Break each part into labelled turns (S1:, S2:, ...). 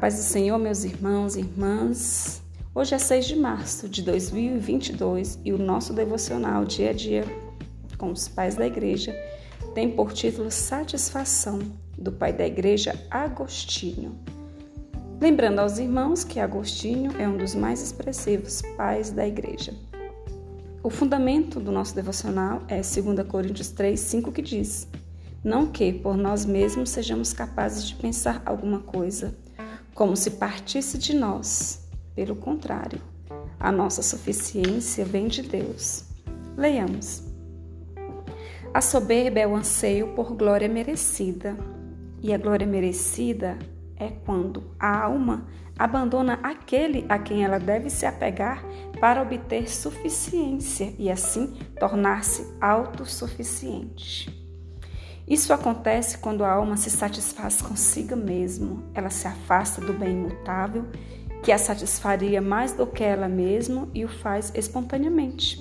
S1: paz do Senhor, meus irmãos e irmãs. Hoje é 6 de março de 2022 e o nosso devocional dia a dia com os pais da igreja tem por título Satisfação, do pai da igreja Agostinho. Lembrando aos irmãos que Agostinho é um dos mais expressivos pais da igreja. O fundamento do nosso devocional é 2 Coríntios 3, 5, que diz: Não que por nós mesmos sejamos capazes de pensar alguma coisa, como se partisse de nós. Pelo contrário, a nossa suficiência vem de Deus. Leiamos. A soberba é o anseio por glória merecida, e a glória merecida é quando a alma abandona aquele a quem ela deve se apegar para obter suficiência e assim tornar-se autossuficiente. Isso acontece quando a alma se satisfaz consigo mesma, ela se afasta do bem imutável, que a satisfaria mais do que ela mesma e o faz espontaneamente.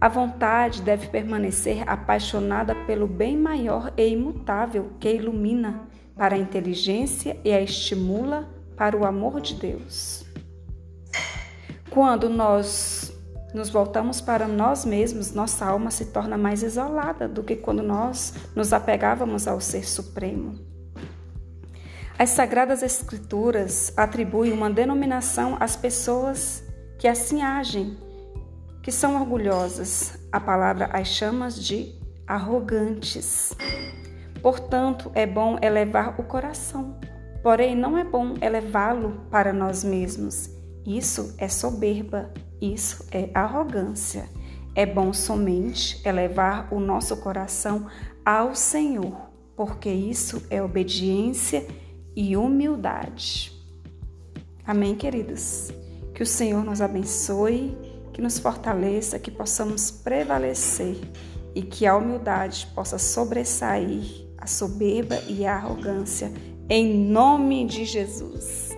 S1: A vontade deve permanecer apaixonada pelo bem maior e imutável que ilumina para a inteligência e a estimula para o amor de Deus. Quando nós nos voltamos para nós mesmos, nossa alma se torna mais isolada do que quando nós nos apegávamos ao Ser Supremo. As Sagradas Escrituras atribuem uma denominação às pessoas que assim agem, que são orgulhosas. A palavra as chama de arrogantes. Portanto, é bom elevar o coração, porém não é bom elevá-lo para nós mesmos. Isso é soberba, isso é arrogância. É bom somente elevar o nosso coração ao Senhor, porque isso é obediência e humildade. Amém, queridos? Que o Senhor nos abençoe, que nos fortaleça, que possamos prevalecer e que a humildade possa sobressair a soberba e a arrogância, em nome de Jesus.